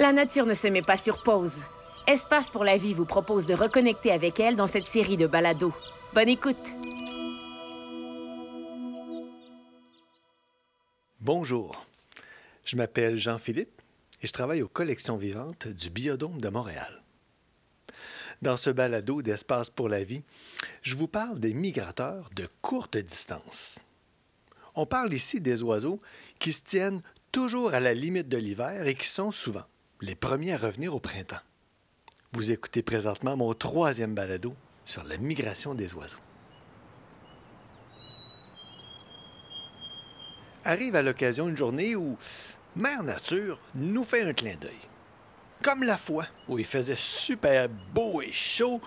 La nature ne se met pas sur pause. Espace pour la vie vous propose de reconnecter avec elle dans cette série de balados. Bonne écoute! Bonjour, je m'appelle Jean-Philippe et je travaille aux collections vivantes du Biodôme de Montréal. Dans ce balado d'Espace pour la vie, je vous parle des migrateurs de courte distance. On parle ici des oiseaux qui se tiennent toujours à la limite de l'hiver et qui sont souvent les premiers à revenir au printemps. Vous écoutez présentement mon troisième balado sur la migration des oiseaux. Arrive à l'occasion une journée où Mère Nature nous fait un clin d'œil. Comme la fois où il faisait super beau et chaud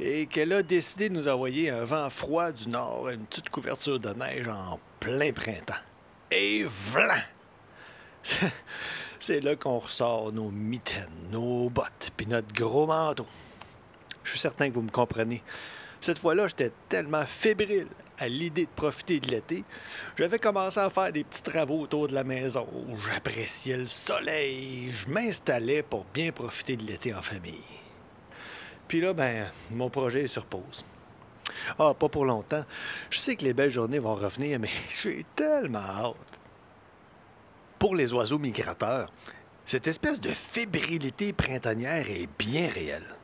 et qu'elle a décidé de nous envoyer un vent froid du nord, une petite couverture de neige en plein printemps. Et voilà! C'est là qu'on ressort nos mitaines, nos bottes, puis notre gros manteau. Je suis certain que vous me comprenez. Cette fois-là, j'étais tellement fébrile à l'idée de profiter de l'été, j'avais commencé à faire des petits travaux autour de la maison. J'appréciais le soleil, je m'installais pour bien profiter de l'été en famille. Puis là, ben, mon projet est sur pause. Ah, pas pour longtemps. Je sais que les belles journées vont revenir, mais j'ai tellement hâte. Pour les oiseaux migrateurs, cette espèce de fébrilité printanière est bien réelle.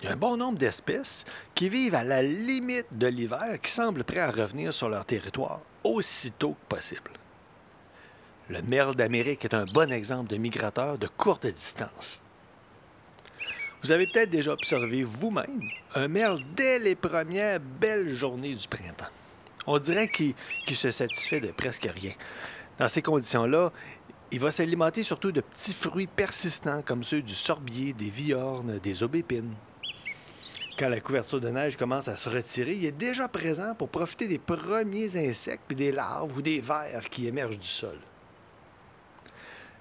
Il y a un bon nombre d'espèces qui vivent à la limite de l'hiver qui semblent prêts à revenir sur leur territoire aussitôt que possible. Le merle d'Amérique est un bon exemple de migrateur de courte distance. Vous avez peut-être déjà observé vous-même un merle dès les premières belles journées du printemps. On dirait qu'il se satisfait de presque rien. Dans ces conditions-là, il va s'alimenter surtout de petits fruits persistants comme ceux du sorbier, des viornes, des aubépines. Quand la couverture de neige commence à se retirer, il est déjà présent pour profiter des premiers insectes, puis des larves ou des vers qui émergent du sol.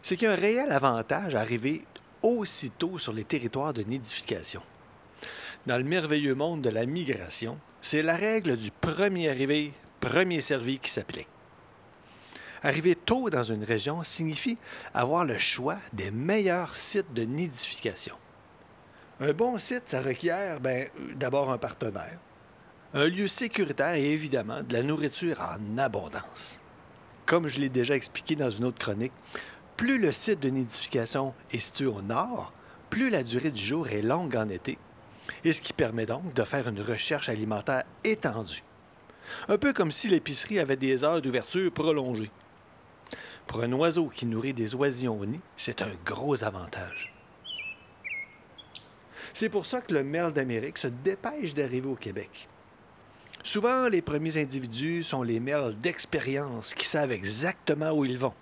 C'est qu'il y a un réel avantage à arriver aussitôt sur les territoires de nidification. Dans le merveilleux monde de la migration, c'est la règle du premier arrivé, premier servi qui s'applique. Arriver tôt dans une région signifie avoir le choix des meilleurs sites de nidification. Un bon site, ça requiert ben, d'abord un partenaire, un lieu sécuritaire et évidemment de la nourriture en abondance. Comme je l'ai déjà expliqué dans une autre chronique, plus le site de nidification est situé au nord, plus la durée du jour est longue en été, et ce qui permet donc de faire une recherche alimentaire étendue. Un peu comme si l'épicerie avait des heures d'ouverture prolongées. Pour un oiseau qui nourrit des oisillons au nid, c'est un gros avantage. C'est pour ça que le merle d'Amérique se dépêche d'arriver au Québec. Souvent, les premiers individus sont les merles d'expérience qui savent exactement où ils vont.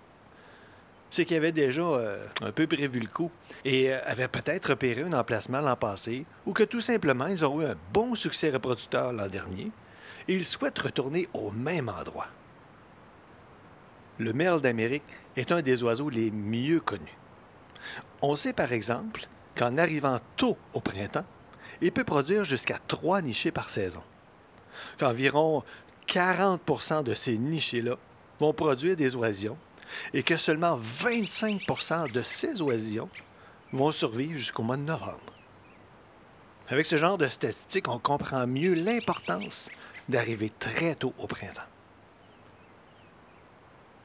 C'est qu'ils avaient déjà euh, un peu prévu le coup et euh, avaient peut-être repéré un emplacement l'an passé ou que tout simplement ils ont eu un bon succès reproducteur l'an dernier et ils souhaitent retourner au même endroit. Le merle d'Amérique est un des oiseaux les mieux connus. On sait par exemple qu'en arrivant tôt au printemps, il peut produire jusqu'à trois nichés par saison. Qu'environ 40% de ces nichés-là vont produire des oisillons et que seulement 25% de ces oisillons vont survivre jusqu'au mois de novembre. Avec ce genre de statistiques, on comprend mieux l'importance d'arriver très tôt au printemps.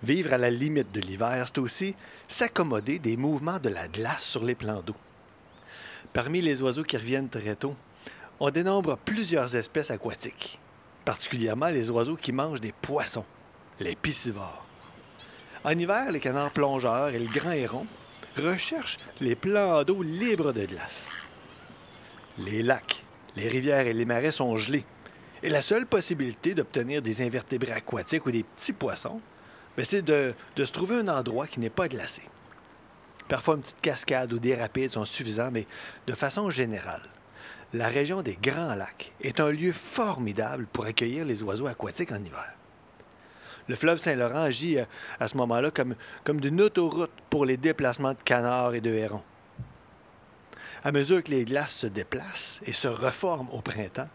Vivre à la limite de l'hiver, c'est aussi s'accommoder des mouvements de la glace sur les plans d'eau. Parmi les oiseaux qui reviennent très tôt, on dénombre plusieurs espèces aquatiques, particulièrement les oiseaux qui mangent des poissons, les piscivores. En hiver, les canards plongeurs et le grand héron recherchent les plans d'eau libres de glace. Les lacs, les rivières et les marais sont gelés, et la seule possibilité d'obtenir des invertébrés aquatiques ou des petits poissons, c'est de, se trouver un endroit qui n'est pas glacé. Parfois, une petite cascade ou des rapides sont suffisants, mais de façon générale, la région des Grands Lacs est un lieu formidable pour accueillir les oiseaux aquatiques en hiver. Le fleuve Saint-Laurent agit euh, à ce moment-là comme, comme d'une autoroute pour les déplacements de canards et de hérons. À mesure que les glaces se déplacent et se reforment au printemps,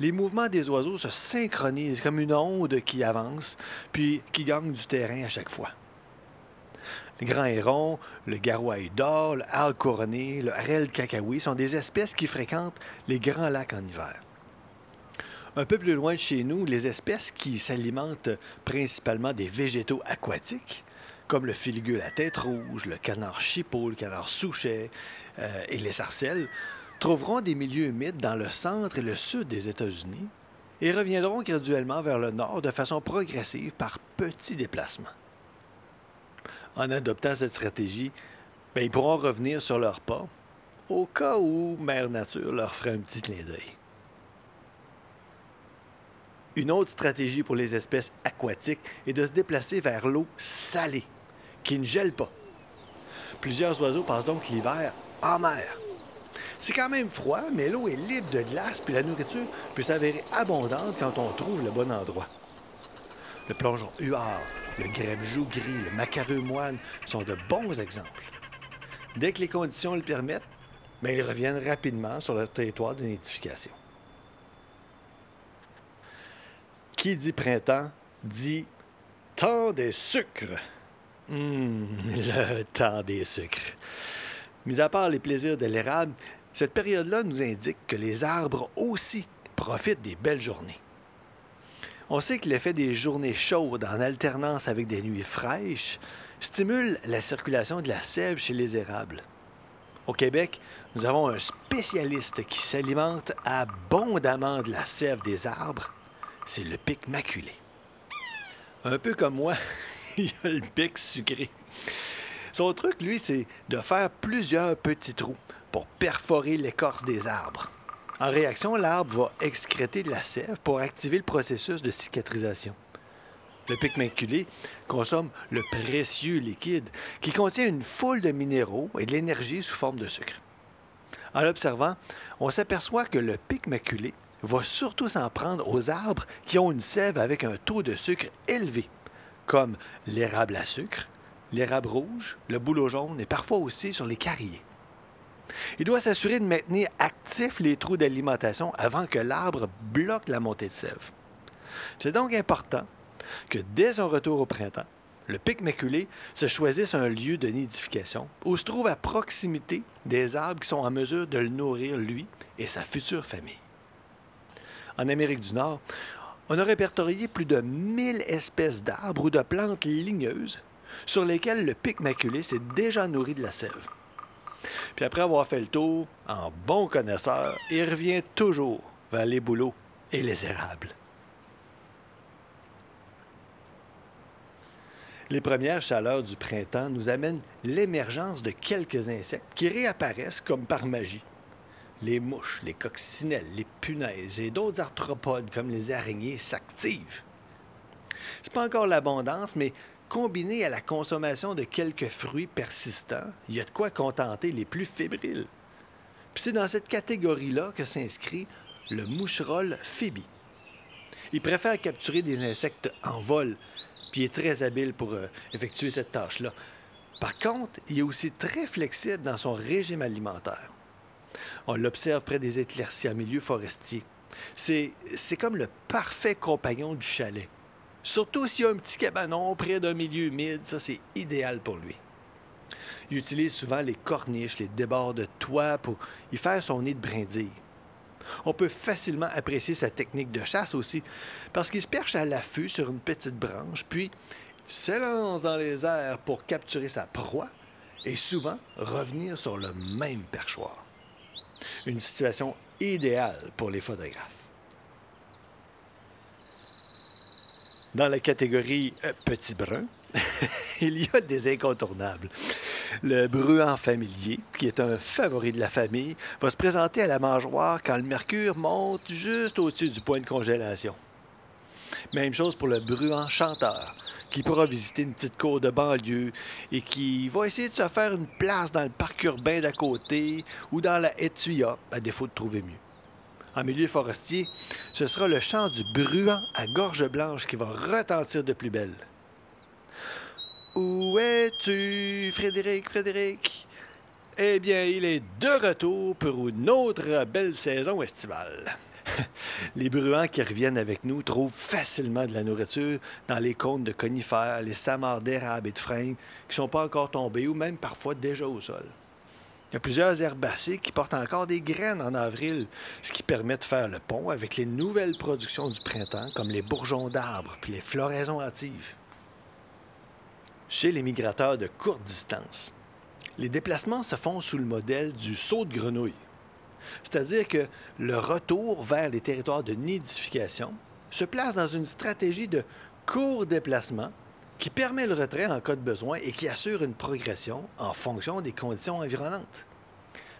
les mouvements des oiseaux se synchronisent comme une onde qui avance, puis qui gagne du terrain à chaque fois. Le grand héron, le garouaille d'or, le hal couronné, le harel cacaoui sont des espèces qui fréquentent les grands lacs en hiver. Un peu plus loin de chez nous, les espèces qui s'alimentent principalement des végétaux aquatiques, comme le filigule à tête rouge, le canard chipot, le canard souchet euh, et les sarcelles, trouveront des milieux humides dans le centre et le sud des États-Unis et reviendront graduellement vers le nord de façon progressive par petits déplacements. En adoptant cette stratégie, ben, ils pourront revenir sur leurs pas au cas où Mère Nature leur ferait un petit clin d'œil. Une autre stratégie pour les espèces aquatiques est de se déplacer vers l'eau salée, qui ne gèle pas. Plusieurs oiseaux passent donc l'hiver en mer. C'est quand même froid, mais l'eau est libre de glace, puis la nourriture peut s'avérer abondante quand on trouve le bon endroit. Le plongeon huard, le grèbe-joue gris, le macareux moine sont de bons exemples. Dès que les conditions le permettent, ben, ils reviennent rapidement sur leur territoire de nidification. Qui dit printemps dit temps des sucres. Hum, le temps des sucres. Mis à part les plaisirs de l'érable, cette période-là nous indique que les arbres aussi profitent des belles journées. On sait que l'effet des journées chaudes en alternance avec des nuits fraîches stimule la circulation de la sève chez les érables. Au Québec, nous avons un spécialiste qui s'alimente abondamment de la sève des arbres c'est le pic maculé. Un peu comme moi, il a le pic sucré. Son truc, lui, c'est de faire plusieurs petits trous pour perforer l'écorce des arbres. En réaction, l'arbre va excréter de la sève pour activer le processus de cicatrisation. Le pic maculé consomme le précieux liquide qui contient une foule de minéraux et de l'énergie sous forme de sucre. En l'observant, on s'aperçoit que le pic maculé va surtout s'en prendre aux arbres qui ont une sève avec un taux de sucre élevé, comme l'érable à sucre, l'érable rouge, le bouleau jaune et parfois aussi sur les carriers. Il doit s'assurer de maintenir actifs les trous d'alimentation avant que l'arbre bloque la montée de sève. C'est donc important que dès son retour au printemps, le pic maculé se choisisse un lieu de nidification où se trouve à proximité des arbres qui sont en mesure de le nourrir lui et sa future famille en Amérique du Nord, on a répertorié plus de 1000 espèces d'arbres ou de plantes ligneuses sur lesquelles le pic maculé s'est déjà nourri de la sève. Puis après avoir fait le tour, en bon connaisseur, il revient toujours vers les bouleaux et les érables. Les premières chaleurs du printemps nous amènent l'émergence de quelques insectes qui réapparaissent comme par magie les mouches, les coccinelles, les punaises et d'autres arthropodes comme les araignées s'activent. C'est pas encore l'abondance, mais combiné à la consommation de quelques fruits persistants, il y a de quoi contenter les plus fébriles. Puis c'est dans cette catégorie-là que s'inscrit le moucherolle phoebe. Il préfère capturer des insectes en vol, puis il est très habile pour euh, effectuer cette tâche-là. Par contre, il est aussi très flexible dans son régime alimentaire. On l'observe près des éclaircies en milieu forestier. C'est, comme le parfait compagnon du chalet. Surtout s'il y a un petit cabanon près d'un milieu humide, ça c'est idéal pour lui. Il utilise souvent les corniches, les débords de toit pour y faire son nid de brindille. On peut facilement apprécier sa technique de chasse aussi, parce qu'il se perche à l'affût sur une petite branche, puis s'élance dans les airs pour capturer sa proie et souvent revenir sur le même perchoir. Une situation idéale pour les photographes. Dans la catégorie euh, petit brun, il y a des incontournables. Le bruant familier, qui est un favori de la famille, va se présenter à la mangeoire quand le mercure monte juste au-dessus du point de congélation. Même chose pour le bruant chanteur, qui pourra visiter une petite cour de banlieue et qui va essayer de se faire une place dans le parc urbain d'à côté ou dans la Etuya, à défaut de trouver mieux. En milieu forestier, ce sera le chant du bruant à gorge blanche qui va retentir de plus belle. Où es-tu, Frédéric, Frédéric? Eh bien, il est de retour pour une autre belle saison estivale. les bruants qui reviennent avec nous trouvent facilement de la nourriture dans les cônes de conifères, les samars d'érable et de fringues qui ne sont pas encore tombés ou même parfois déjà au sol. Il y a plusieurs herbacées qui portent encore des graines en avril, ce qui permet de faire le pont avec les nouvelles productions du printemps, comme les bourgeons d'arbres puis les floraisons hâtives. Chez les migrateurs de courte distance, les déplacements se font sous le modèle du saut de grenouille. C'est-à-dire que le retour vers les territoires de nidification se place dans une stratégie de court déplacement qui permet le retrait en cas de besoin et qui assure une progression en fonction des conditions environnantes.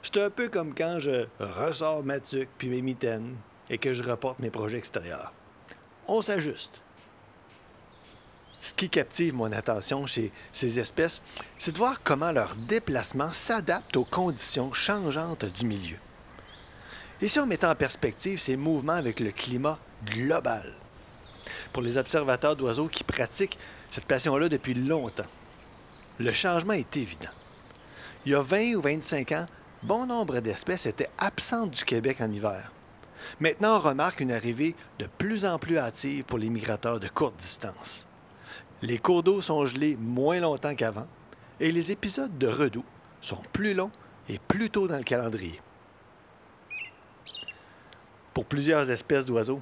C'est un peu comme quand je ressors ma tuque puis mes mitaines et que je reporte mes projets extérieurs. On s'ajuste. Ce qui captive mon attention chez ces espèces, c'est de voir comment leur déplacement s'adapte aux conditions changeantes du milieu. Et si on met en perspective ces mouvements avec le climat global, pour les observateurs d'oiseaux qui pratiquent cette passion-là depuis longtemps. Le changement est évident. Il y a 20 ou 25 ans, bon nombre d'espèces étaient absentes du Québec en hiver. Maintenant, on remarque une arrivée de plus en plus hâtive pour les migrateurs de courte distance. Les cours d'eau sont gelés moins longtemps qu'avant et les épisodes de redoux sont plus longs et plus tôt dans le calendrier. Pour plusieurs espèces d'oiseaux,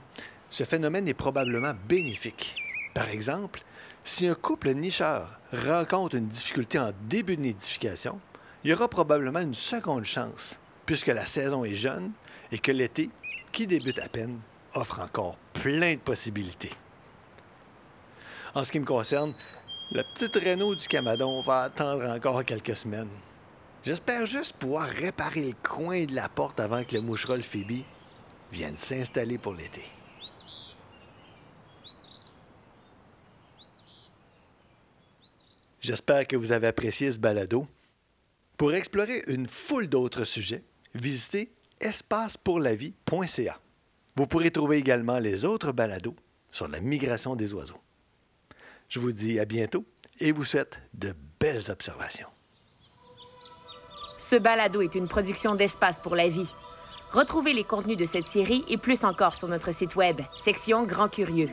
ce phénomène est probablement bénéfique. Par exemple, si un couple nicheur rencontre une difficulté en début de nidification, il y aura probablement une seconde chance, puisque la saison est jeune et que l'été, qui débute à peine, offre encore plein de possibilités. En ce qui me concerne, la petite Renault du Camadon va attendre encore quelques semaines. J'espère juste pouvoir réparer le coin de la porte avant que le moucherol Phoebe vienne s'installer pour l'été. J'espère que vous avez apprécié ce balado. Pour explorer une foule d'autres sujets, visitez espacepourlavie.ca. Vous pourrez trouver également les autres balados sur la migration des oiseaux. Je vous dis à bientôt et vous souhaite de belles observations. Ce balado est une production d'Espace pour la vie. Retrouvez les contenus de cette série et plus encore sur notre site web, section Grand Curieux.